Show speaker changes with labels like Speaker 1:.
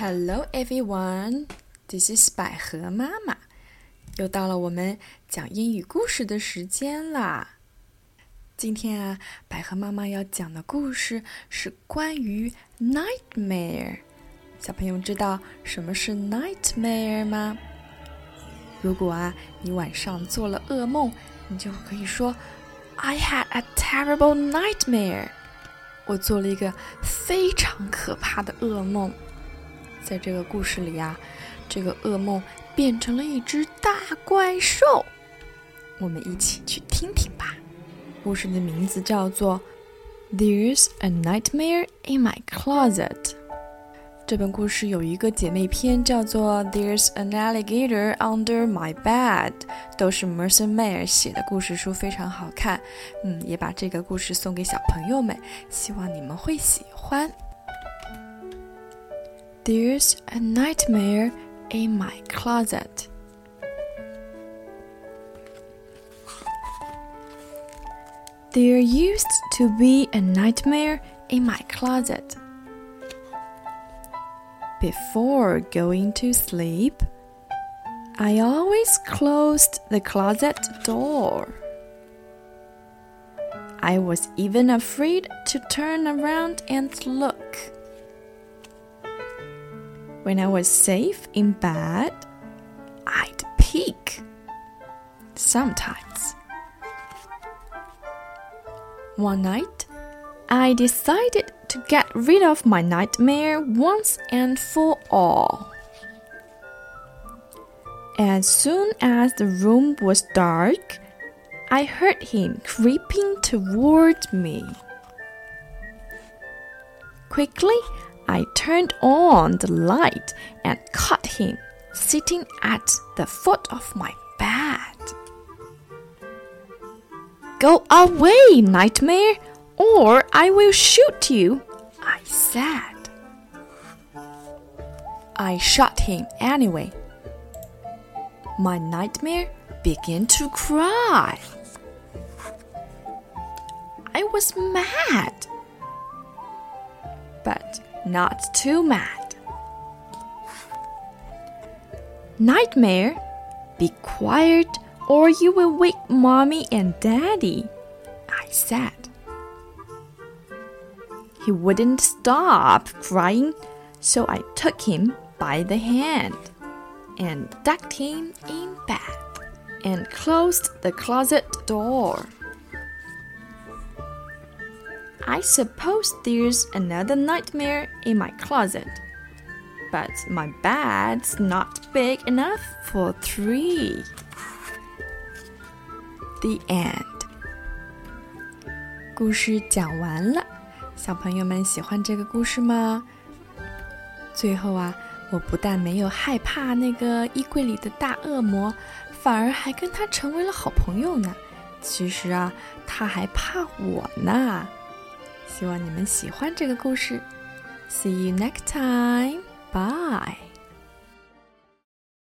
Speaker 1: Hello everyone, this is 百合妈妈。又到了我们讲英语故事的时间啦！今天啊，百合妈妈要讲的故事是关于 nightmare。小朋友知道什么是 nightmare 吗？如果啊，你晚上做了噩梦，你就可以说 I had a terrible nightmare。我做了一个非常可怕的噩梦。在这个故事里啊，这个噩梦变成了一只大怪兽。我们一起去听听吧。故事的名字叫做《There's a Nightmare in My Closet》。这本故事有一个姐妹篇，叫做《There's an Alligator Under My Bed》，都是 Mercer Mayer 写的故事书，非常好看。嗯，也把这个故事送给小朋友们，希望你们会喜欢。There's a nightmare in my closet. There used to be a nightmare in my closet. Before going to sleep, I always closed the closet door. I was even afraid to turn around and look. When I was safe in bed, I'd peek. Sometimes. One night, I decided to get rid of my nightmare once and for all. As soon as the room was dark, I heard him creeping toward me. Quickly, I turned on the light and caught him sitting at the foot of my bed. Go away, nightmare, or I will shoot you, I said. I shot him anyway. My nightmare began to cry. I was mad, but not too mad. Nightmare, be quiet or you will wake mommy and daddy, I said. He wouldn't stop crying, so I took him by the hand and tucked him in bed and closed the closet door. I suppose there's another nightmare in my closet, but my bed's not big enough for three. The end. 故事讲完了，小朋友们喜欢这个故事吗？最后啊，我不但没有害怕那个衣柜里的大恶魔，反而还跟他成为了好朋友呢。其实啊，他还怕我呢。 希望你们喜欢这个故事。See you next time. Bye.